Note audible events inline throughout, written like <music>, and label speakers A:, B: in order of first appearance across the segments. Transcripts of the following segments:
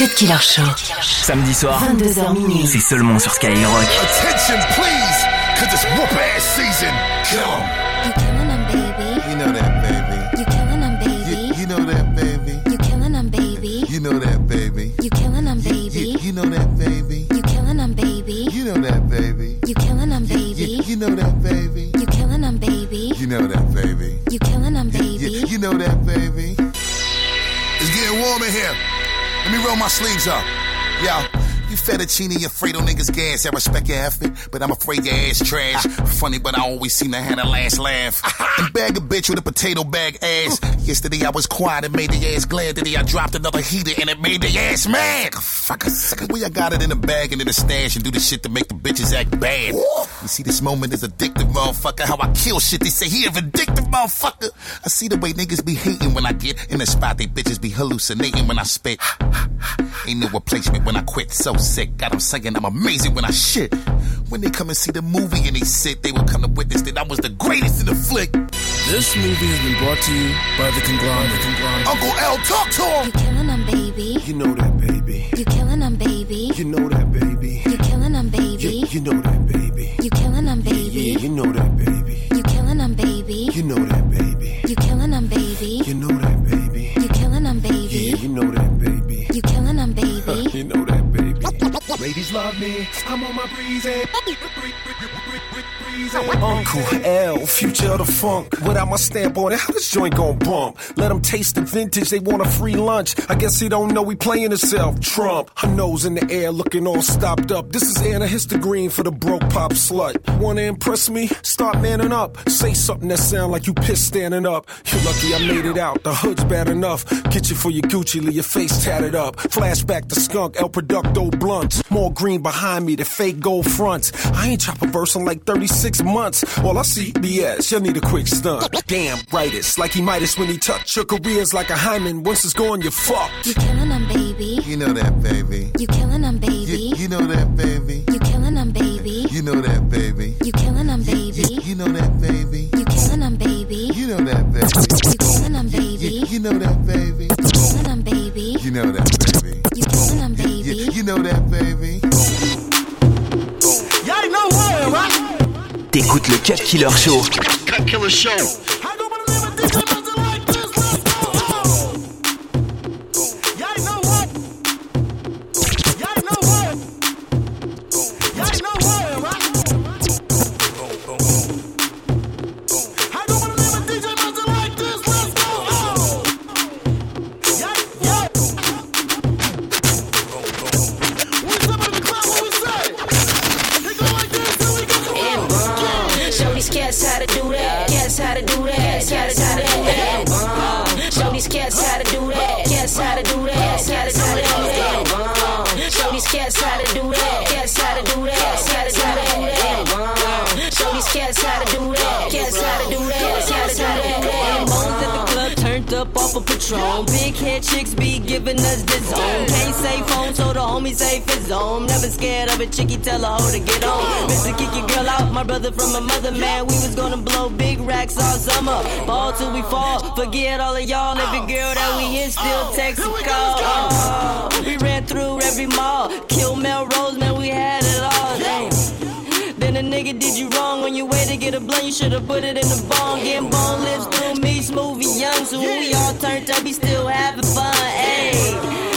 A: Cut Killer Show.
B: Samedi soir,
A: 22h minuit.
B: c'est seulement sur Skyrock.
C: Attention, please, cause it's whoop ass season. Kill 'em.
D: You killing them, baby.
C: You know that, baby.
D: You killing them, baby.
C: you know that, baby.
D: You killing them, baby.
C: You know that, baby.
D: You killing them, baby.
C: you know that, baby.
D: You killing them, baby.
C: You know that, baby.
D: You killing them, baby.
C: you know that, baby.
D: You killing them, baby.
C: You know that, baby.
D: You killing them, baby.
C: you know that, baby. It's getting warm in here. Let me roll my sleeves up. Yo. Fettuccine Fredo niggas gas. I respect your effort, but I'm afraid your ass trash. Funny, but I always seem to have the last laugh. and bag a bitch with a potato bag ass. Yesterday I was quiet and made the ass glad. Today I dropped another heater and it made the ass mad. Fuck a sucker. We I got it in the bag and in the stash and do the shit to make the bitches act bad. You see, this moment is addictive, motherfucker. How I kill shit. They say he a vindictive, motherfucker. I see the way niggas be hating when I get in the spot. They bitches be hallucinating when I spit. Ain't no replacement when I quit. So sick. God, I'm saying I'm amazing when I shit. When they come and see the movie and they sit, they will come to witness that I was the greatest in the flick.
E: This movie has been brought to you by the conglomerate. conglomerate.
C: Uncle L, talk to him.
D: You killing them, baby.
E: You know that, baby.
D: You killing them, baby.
E: You know that, baby.
D: You killing them, baby.
E: you know that, baby.
D: You killing them,
E: Yeah,
D: baby.
E: you know that, baby.
D: You killing them, baby.
E: You know that, baby.
D: You killing them, baby.
E: Love me. I'm on my breezy. Uncle L, future of the funk. Without my stamp on it, how this joint gon' bump? Let them taste the vintage, they want a free lunch. I guess he don't know he playing himself. Trump, her nose in the air, looking all stopped up. This is Anna Histogreen for the broke pop slut. Wanna impress me? Start manning up. Say something that sound like you pissed standing up. You're lucky I made it out. The hood's bad enough. Get you for your Gucci, leave your face tatted up. Flashback to skunk, El Producto blunts. More green behind me, the fake gold fronts. I ain't chop a verse in like 36 months. All I see BS, you need a quick stunt. Damn, brightest, like he might Midas when he touch your careers like a hymen. Once it's gone, you're fucked.
D: You killing them, baby.
C: You know that, baby.
D: You killing them, baby.
C: you know that, baby.
D: You killing them, baby.
C: You know that, baby.
D: You killing them,
C: You,
D: baby.
C: you know that, baby.
D: You killing them, baby.
C: You know that, baby.
D: You killing them, baby.
C: you know that, baby.
D: You killing them, baby.
C: You know that, baby.
D: You killing them, baby.
C: you know that, baby.
B: T'écoutes le Cut Killer Show.
F: Cut Killer Show.
G: Scared of a chickie, tell a hoe to get on. Mr. Kick your girl out, my brother from a mother, man. We was gonna blow big racks all summer. Ball till we fall. Forget all of y'all. Every girl that we hit still text and call. Oh, we ran through every mall. Kill Melrose, man, we had it all. Damn. Then a nigga did you wrong when you wait to get a blunt, you should've put it in the bong. Getting bone lips through me, smooth and young. So we all turned up, we still having fun. Ayy,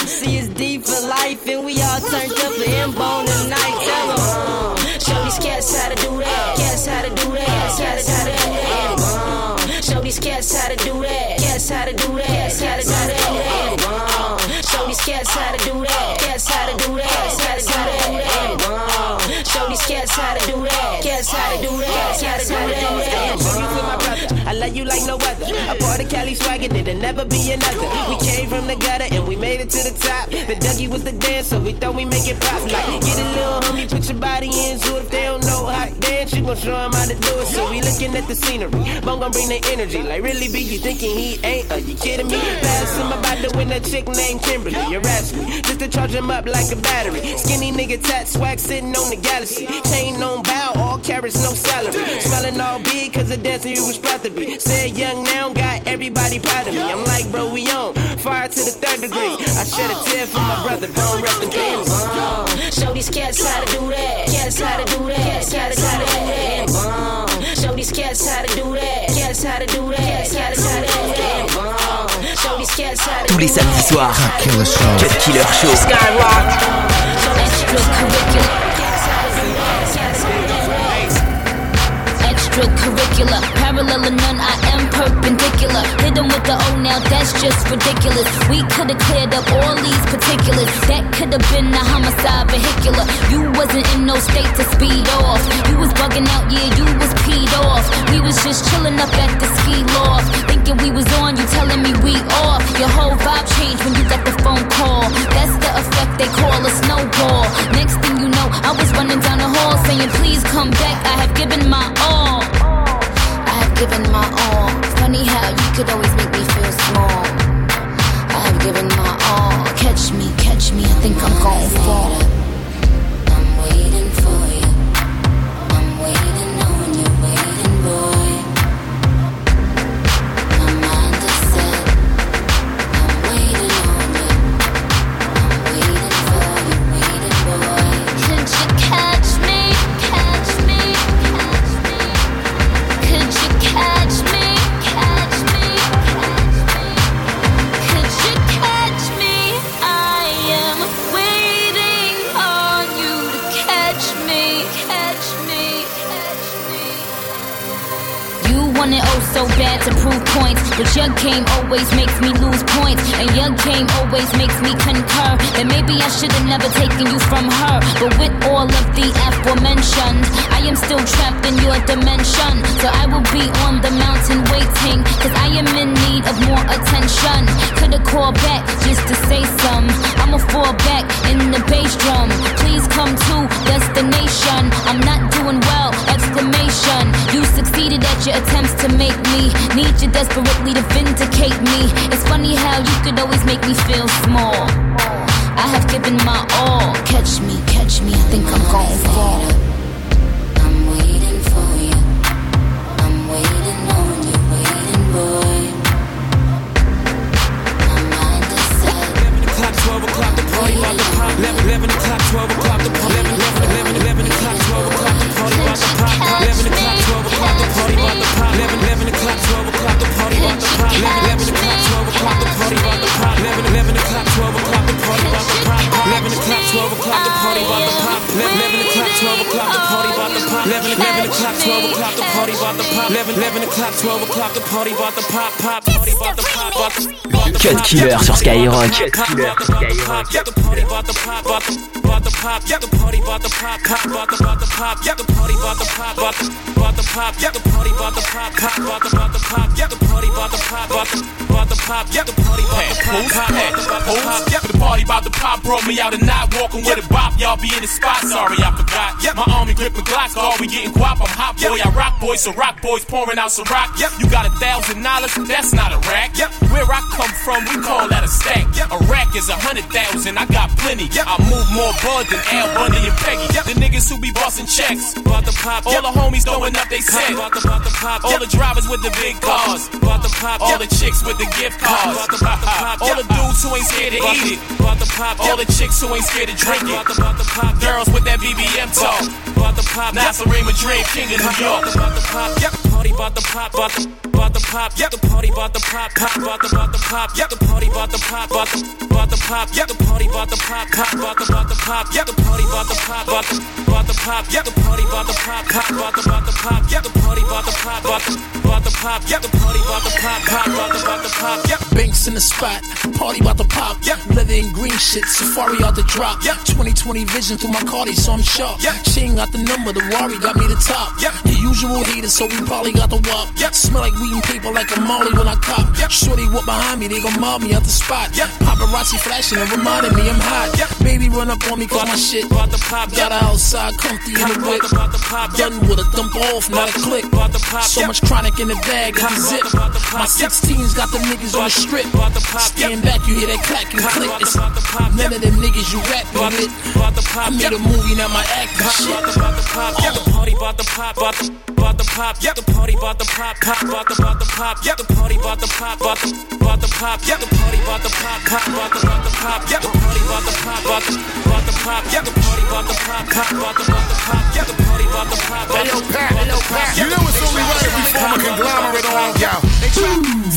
G: life, and we all turned up for him bone tonight. Tell 'em.
H: Show these cats how to do that. Cats how to do that. Cats how to do that. Bum. Show these cats how to do that. Cats how to do that. Cats how to do that. Bum. Show these cats how to do that. Cats how to do that. Cats how to do that. Bum. Show these cats how to do that. Cats how to do that.
G: You like no other. A part of Cali swagger, there'll never be another. We came from the gutter and we made it to the top. The Dougie was the dancer, we thought we make it pop. Like, get a little homie, put your body in. So if they don't know how to dance, you gon' show them how to do it. So we looking at the scenery. Bone gon' bring the energy. Like, really be you thinking he ain't? Are you kidding me? Pass him about to win a chick named Kimberly. You're asking just to charge him up like a battery. Skinny nigga tat swag sitting on the galaxy. Chain on bow, all carrots, no salary. Smelling all big cause the dancer you was proud to be. Said young now, got everybody proud of me. I'm like, bro, we on. Fire to the third degree. I shed a tear for my brother, don't rest in peace.
H: Bum. Show these cats how to do that. Cats how to do that. Cats how to do that. Bum. Show these cats how to do that. Cats how to do that. Cats how to do that. Bum. Show these cats how to
B: Tous les samedis soirs.
C: Killer Show.
B: Cut Killer Show.
H: Skyrock. Extracurricular. Cats how to do that. Cats how to
I: extracurricular. Parallel or none, I am perpendicular. Hit 'em with the O now, that's just ridiculous. We could've cleared up all these particulars. That could've been a homicide vehicular. You wasn't in no state to speed off. You was bugging out, yeah, you was peed off. We was just chilling up at the ski loft. Thinking we was on, you telling me we off. Your whole vibe changed when you got the phone call. That's the effect they call a snowball. Next thing you know, I was running down the hall saying, please come back, I have given my all. You want it oh so bad to prove points, but your game always makes me lose points, and your game always makes me concur that maybe I should have never taken you from her. But with all of the aforementioned, I am still trapped in your dimension. So I will be on the mountain waiting, cause I am in need of more attention. Could've called back just to say some. I'ma fall back in the bass drum. Please come to destination. I'm not doing well, exclamation. You succeeded at your attempts to make me need you desperately to vindicate me. It's funny how you could always make me feel small. I have given my all. Catch me, catch me. I think I'm gon' fall.
B: Killer sur Skyrock.
J: Cut killer sur Skyrock. The party about to pop, about to, about to pop. Yeah, the party about to pop, pop, about to, about to pop. Yeah, the party about to pop, about to, about to pop. Yeah, the party about to pop, pop, about to, about to pop. Yeah, the party about to pop, about to, about to pop. Yeah, the party about to pop, pop, about to, about to pop. Yeah,
K: The party about to pop brought me out at night, walking with a bop. Y'all be in the spot, sorry I forgot.
J: Yep.
K: My army gripping Glocks, all we getting guap. I'm hot boy,
J: Yep.
K: I rock boy, so rock boys pouring out some rock.
J: Yep.
K: You got a thousand dollars, that's not a rack.
J: Yep.
K: Where I come from, we call that a stack.
J: Yep.
K: A rack is a hundred thousand, I got plenty.
J: Yep.
K: I move more bud than Al Bundy and Peggy.
J: Yep.
K: The niggas who be busting checks, about to pop. All the homies throwing up they set, about to, about to pop. All the drivers with the big cars, about to pop. All the chicks with the gift cards,
J: About to, about to pop.
K: All the dudes who ain't scared to eat it, about to pop. All the chicks who ain't scared to drink it, about to, about to pop. Girls with that BBM talk, about to pop. Nasserim Madrid, king of New York, about to pop. Party about to pop, about to, about to pop.
J: Yep.
K: The party about to pop, pop, about to, about to pop.
J: Yep.
K: The party about to pop, about to, about to pop.
J: Yep.
K: The party about to pop, pop, about to, about to pop.
J: Yep.
K: The party about to pop, about to, about to pop.
J: Yep.
K: The party about to pop, pop, about to, about to pop.
J: Yep.
K: The party about to pop, about to, about to pop.
J: Yep.
K: The party about to pop, pop, about to, about to pop.
J: Yep.
L: Banks in the spot, party about to pop.
J: Yep.
L: Leather and green shit, safari out the drop.
J: Yep.
L: 2020 vision through my Cardi, so I'm sharp.
J: Yep.
L: She ain't got the number, the Rari got me the top.
J: Yep.
L: The usual haters, so we probably got the wop.
J: Yep.
L: Smell like weed and paper like a molly when I cop.
J: Yep.
L: Shorty walk behind me, they gon' mob me out the spot.
J: Yep.
L: Paparazzi flashing and reminding me I'm hot.
J: Yep.
L: Baby run up on me cause my shit.
K: About to pop,
L: Got her outside, comfy in the whip.
K: About to pop,
L: Done with a dump off, not a click.
K: About to pop,
L: So much chronic in the bag, and zip.
K: About to pop,
L: My
K: yep.
L: 16s got the niggas on the strip.
K: About to pop,
L: Stand back, you hear that clack and click. It's
K: About to pop,
L: none of them niggas you rapping
K: About to,
L: with.
K: about to
L: I made a movie, now my acting shit.
K: About to, pop, yeah. The party about to pop, about to, about the pop, the party about the pop, pop, about the about the pop, yeah, the party about the pop, about the about the pop, yeah, the party about the pop, pop, about the about the pop, yeah, the party about the pop, about the about the pop, yeah, the party about the pop, pop, about the about the pop, yeah, the party about the pop.
C: Hey yo, Pat, you know it's only right if we form a conglomerate on yo.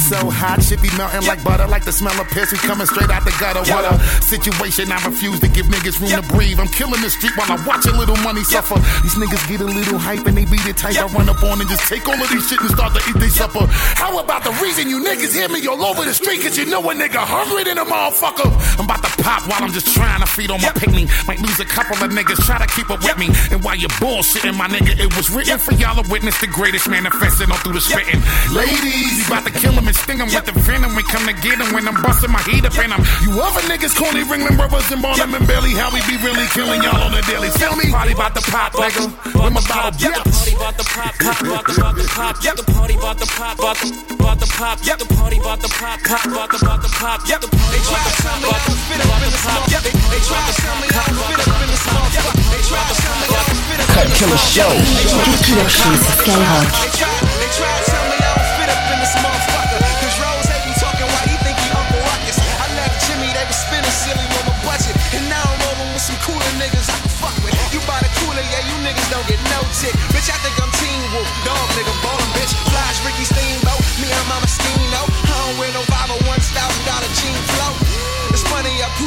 C: So hot, shit be melting like butter, like the smell of piss. We coming straight out the gutter. What a situation! I refuse to give niggas room to breathe. I'm killing the street while I watch a little money suffer. These niggas get a little hype and they be the type I run up on and just take all of these shit and start to eat their supper. How about the reason you niggas hear me all over the street? Cause you know a nigga hungry than a motherfucker. I'm about to pop while I'm just trying to feed on my picnic. Might lose a couple of niggas, try to keep up with me. And while you're bullshitting, my nigga, it was written for y'all to witness the greatest manifesting all through the spitting. Ladies, you about to kill him and sting him with the venom. We come to get him when I'm busting my heat up in him. You other niggas, corny Ringling Brothers and Barnum and Bailey, how we be really killing y'all on the daily. Feel me? Party about to pop, nigga. My bottle
K: Yeah, the party about the pop, pop, about the about the pop, the party about the pop, about the about the pop, yeah, the party about the pop, pop, about the about the pop, yeah, the party about the pop, about the fit up in the small, yeah, they try to tell me I'm fit up in the small, yeah, they try to tell me I'm fit up
B: Cut Killer Show.
E: Cut Killer Show sur Skyrock.
M: They try, they try to tell me I don't fit up in this motherfucker. Cause Rose ain't be talking why he think he Uncle Ruckus. I left Jimmy, they was spinning silly on my budget. And now I'm rolling with some cooler niggas I can fuck with. You buy the cooler, yeah, you niggas don't get no tick.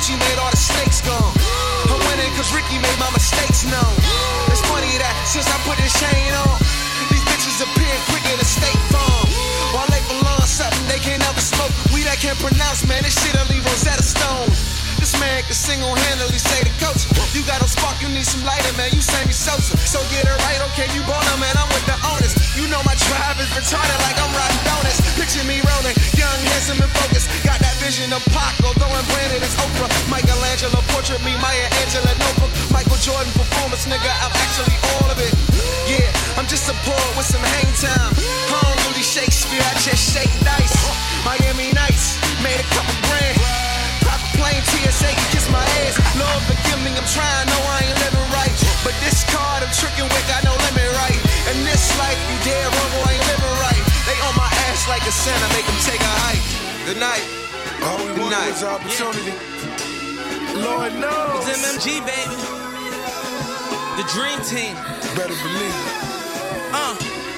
M: Gucci made all the snakes gone. I'm winning cause Ricky made my mistakes known. It's funny that since I put this chain on, these bitches appear quicker than State Farm. While they belong something they can't ever smoke. We that can't pronounce, man, this shit'll leave Rosetta Stone. This man can single-handedly say to coach, you got no spark, you need some lighter, man. You Sammy Sosa, so get it right, okay? You born man, I'm with the owners. You know my drive is retarded like I'm riding donuts. Picture me rolling, young, handsome, and focused. Got that vision of Pac, throwing Brandon as Portrait me, Maya Angelou notebook. Michael Jordan performance, nigga, I'm actually all of it. Yeah, I'm just a poet with some hang time. I don't do these Shakespeare, I just shake dice. Miami Nights, made a couple grand. Pop a plane, TSA, can kiss my ass. Lord, forgive me, I'm trying, no, I ain't living right. But this card, I'm tricking with, got no limit right. And this life, you dead wrong, I ain't living right. They on my ass like a Santa, make them take a hike. Good night.
J: All we
M: Good
J: want
M: night.
J: is opportunity. Lord knows.
N: It's MMG, baby. The dream team.
J: Better believe it.
N: Uh,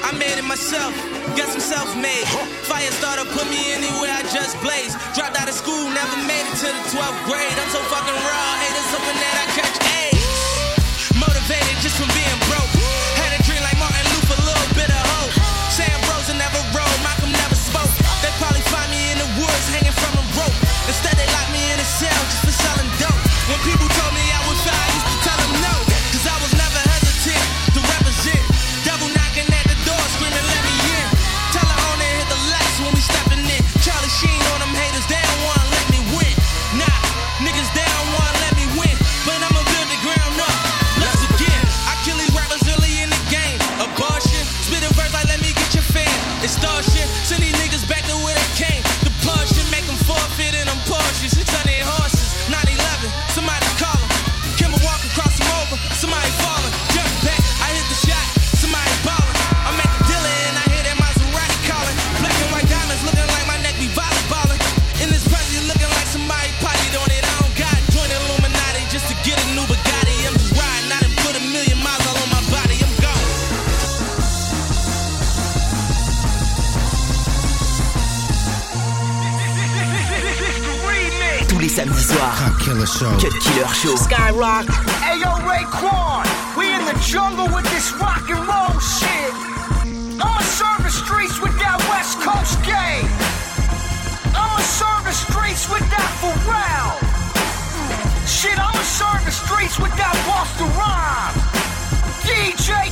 N: I made it myself. Guess I'm self-made. Fire starter put me anywhere I just blaze. Dropped out of school, never made it to the 12th grade. I'm so fucking raw, haters hoping that I catch
J: Show.
B: Cut Killer Show.
N: Skyrock.
M: Hey yo, Raekwon, we in the jungle with this rock and roll shit. I'ma serve the streets with that West Coast game. I'ma serve the streets with that Pharrell. Shit, I'ma serve the streets with that Busta Rhymes. DJ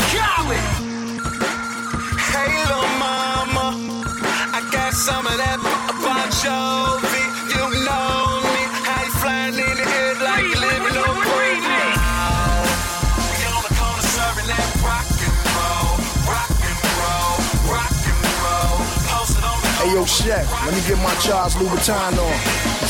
O: yo, chef, let me get my Charles Louboutin on.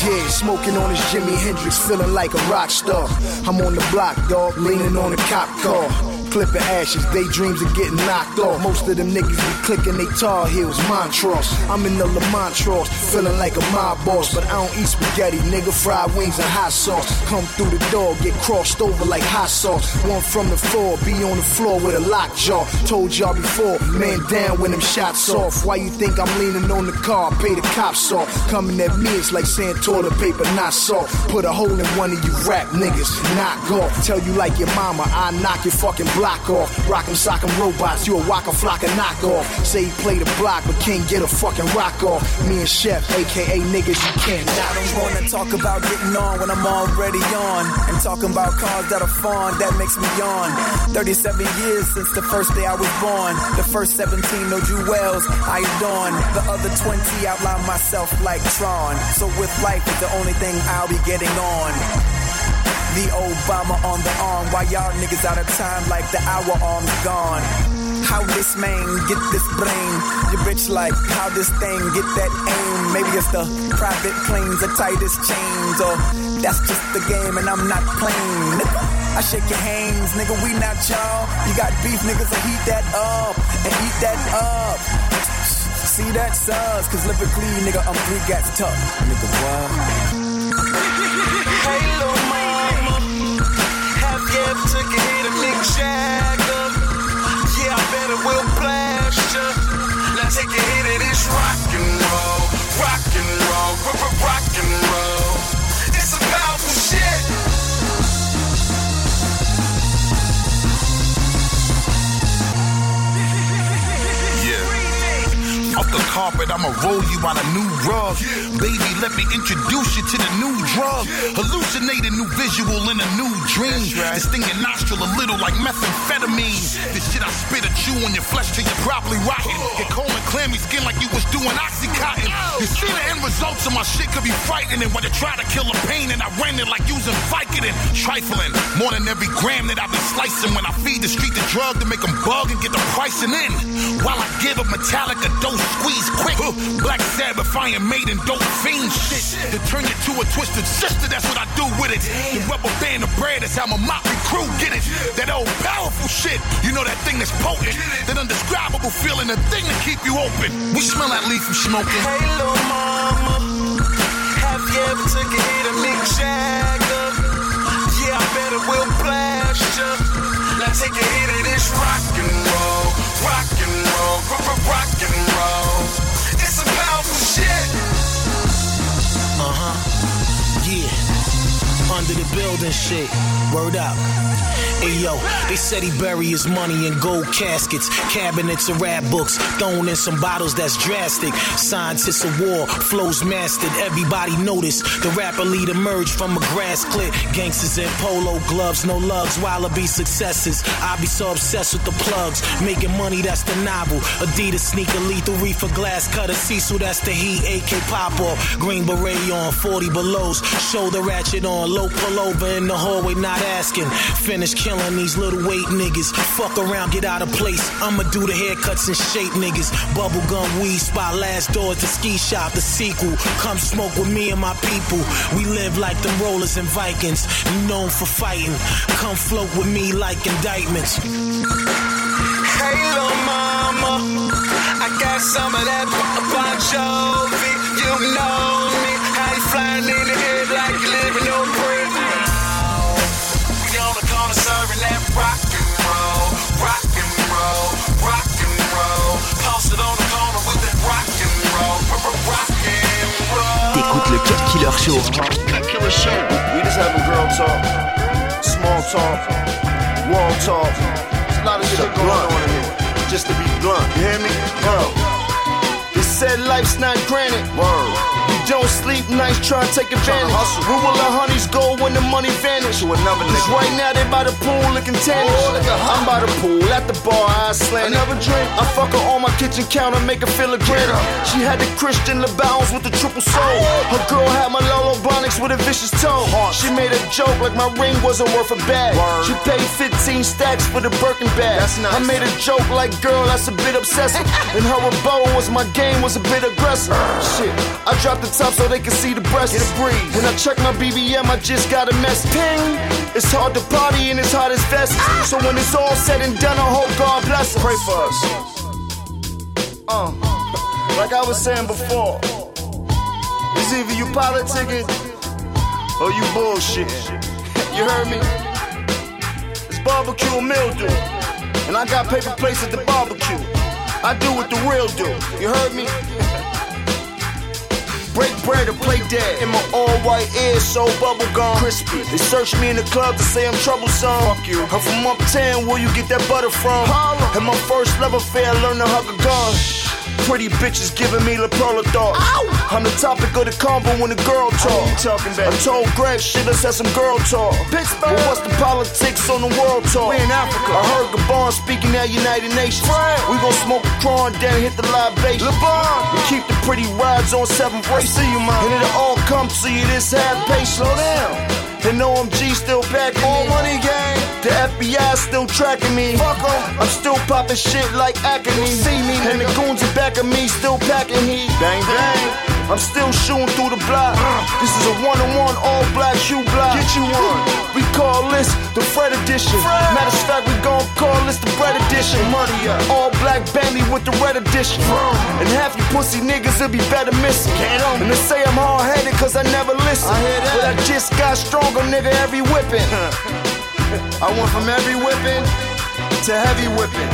O: Yeah, smoking on this Jimi Hendrix, feeling like a rock star. I'm on the block, dog, leaning on a cop car. Clipping ashes. Daydreams of getting knocked off. Most of them niggas be clicking they tar heels, Montrose. I'm in the Lamontros, feeling like a mob boss, but I don't eat spaghetti, nigga. Fried wings and hot sauce. Come through the door, get crossed over like hot sauce. One from the floor, be on the floor with a lock jaw. Told y'all before, man down when them shots off. Why you think I'm leaning on the car? Pay the cops off. Coming at me, it's like saying toilet paper, not salt. Put a hole in one of you rap niggas, knock off. Tell you like your mama, I knock your fucking block off. Rock'em sock'em robots, you a waka flocka knockoff. Say he play the block, but can't get a fucking rock off. Me and Chef, aka niggas, you can't knock.
P: I don't wanna talk about getting on when I'm already on. And talking about cars that are fun, that makes me yawn. 37 years since the first day I was born. The first 17, no jewels, I adorn. The other 20, outline myself like Tron. So with life, the only thing I'll be getting on. The Obama on the arm, while y'all niggas out of time like the hour arm's gone. How this man get this brain? Your bitch like how this thing get that aim? Maybe it's the private planes, the tightest chains, or that's just the game and I'm not playing. I shake your hands, nigga. We not y'all. You got beef, niggas, so heat that up and eat that up. See that sus, cause lyrically, nigga, I'm three gats tough. Nigga, what?
Q: Jagger? Yeah, I bet it will blast ya. Now take a hit of this rock and roll, rock and roll, rock, and roll. It's a powerful shit.
C: Yeah. Off the carpet, I'ma roll you out a new rug. Baby, let me introduce you to the new drug. Hallucinate a new visual in a new dream. This thing your nostril a little like methamphetamine. This shit I spit at you on your flesh till you're properly rotten. Get cold and clammy skin like you was doing oxycontin. You see the end results of my shit could be frightening when you try to kill the pain and I ran it like using Vicodin. Trifling, more than every gram that I be slicing when I feed the street the drug to make them bug and get the pricing in. While I give a metallic a dose squeeze quick. Black Sabbath, Iron Maiden, dope fiend shit. To turn you to a twisted sister, that's what I do with it. The rubber band of bread, that's how my motley crew get it. That old powerful shit, you know that thing that's potent. That undescribable feeling, the thing to keep you open. We smell that leaf from smoking.
Q: Hey, little mama, have you ever took a hit of Mick Jagger? Yeah, I bet it will blast ya. Now take a hit of this rock and roll, rock and roll, rock, and roll. It's some powerful shit.
J: Uh huh. Yeah. Under the building shit. Word up. Hey yo, they said he bury his money in gold caskets, cabinets of rap books, thrown in some bottles that's drastic. Scientists of war, flows mastered, everybody noticed. The rapper lead emerged from a grass clip. Gangsters in polo gloves, no lugs, wallaby successes. I be so obsessed with the plugs, making money that's the novel. Adidas sneaker, lethal reefer, glass cutter, Cecil, that's the heat. AK pop off, green beret on, 40 belows, shoulder ratchet on, low pullover in the hallway, not asking. Finish killing these little weight niggas. Fuck around, get out of place. I'ma do the haircuts and shape niggas. Bubblegum weed spot, last doors, the ski shop, the sequel. Come smoke with me and my people. We live like them rollers and Vikings, known for fighting. Come float with me like indictments.
Q: Hey, little mama, I got some of that Bon Jovi. You know me, how you flying in the air like living on roll, rock and roll. Posted on the corner with that rock and roll, rock and roll.
B: T'écoutes le Cut Killer Show.
O: Killer show. We just having girl talk, small talk, wall talk. There's a lot of shit going on in here. Just to be blunt, you hear me? Yo. They said life's not granted. Word. Don't sleep nights, try to take advantage. Hustle. Rule the honeys go when the money vanish. To another nigga. Right now they by the pool looking tannish. Oh, I'm by the pool, at the bar, I slant. Another drink. I fuck her on my kitchen counter, make her feel a grin. She had the Christian LeBounds with the triple soul. Oh. Her girl had my Lolo Blonics with a vicious toe. She made a joke like my ring wasn't worth a bag. She paid 15 stacks for the Birkin bag. I made a joke like, girl, that's a bit obsessive. <laughs> and her rebuttal was my game was a bit aggressive. Shit, I dropped the
R: so they can see the breast. Get a breeze. When I check my BBM, I just got a mess. Ping. It's hard to party and it's hot as vest. So when it's all said and done, I hope God bless us. Pray for us. Uh, like I was saying before, it's either you politicking or you bullshit. <laughs> you heard me? It's barbecue and mildew. And I got paper plates at the barbecue. I do what the real do. You heard me? Or play dead. In my all white ears, so bubblegum crispy. They search me in the club to say I'm troublesome. Fuck you. I'm from uptown, where you get that butter from? And my first love affair, learn to hug a gun. Pretty bitches giving me La Perla thought. I'm the topic of the combo when the girl talk. talking about? I told Greg, shit, let's have some girl talk. Pittsburgh. But what's the politics on the world talk? We in Africa. I heard Gabon speaking at United Nations. Right. We gon' smoke a prawn, then hit the libation. LeBron. We keep the pretty rides on seventh race. See you, man. And it'll all come to you this half pace. Slow down. And OMG still packing All money gang. The FBI still tracking me. Fuck 'em. I'm still popping shit like acne. See me. And the goons in back of me still packing heat. Bang bang. I'm still shooting through the block. This is a one-on-one all black shoe block. Get you one. We call this the Fred edition. Matter of fact, we gon' call this the bread edition. Money up. All black Bentley with the red edition. And half you pussy niggas, it'll be better missing. And they say I'm hard-headed cause I never listen. I. But I just got stronger, nigga, every whipping. <laughs> I went from every whipping to heavy whipping.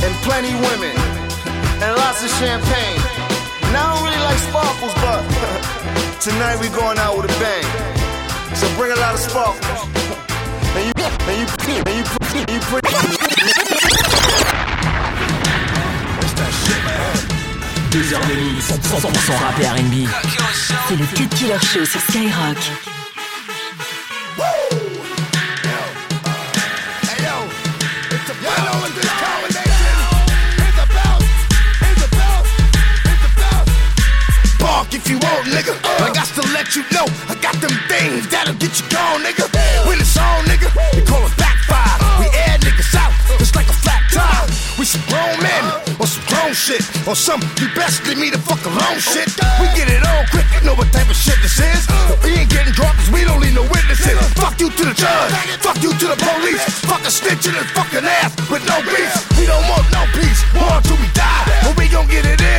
R: And plenty women. And lots of champagne. And I don't really like sparkles, but tonight we're going out with a bang. So bring a lot of sparkles. And you, and you, and you, and you.
B: Deux heures de mix, 100% rap et R&B.
A: C'est le Cut Killer Show sur Skyrock.
E: Nigga. I got to let you know, I got them things that'll get you gone, nigga. When it's on, nigga, we call it backfire. We air niggas out, just like a flat tire. We some grown men, or some grown shit, or some you best leave me the fuck alone shit. We get it on quick, you know what type of shit this is. We ain't getting drunk cause we don't need no witnesses. Fuck you to the judge, fuck you to the police. Fuck a snitch in his fucking ass with no beef. We don't want no peace, war till we die. But we gon' get it in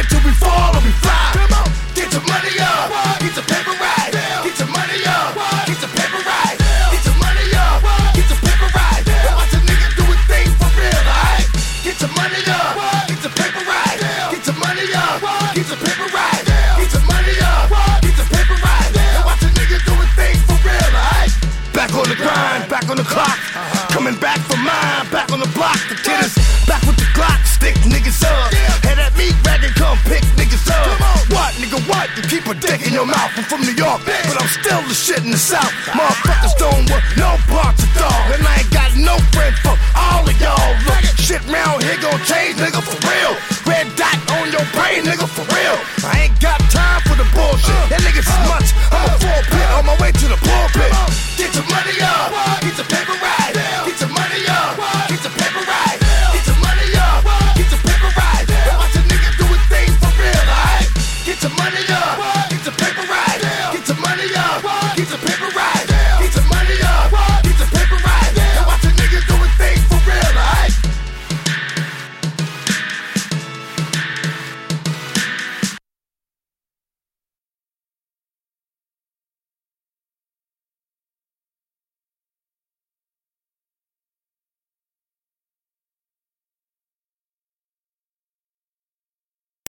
E: nigga, for real.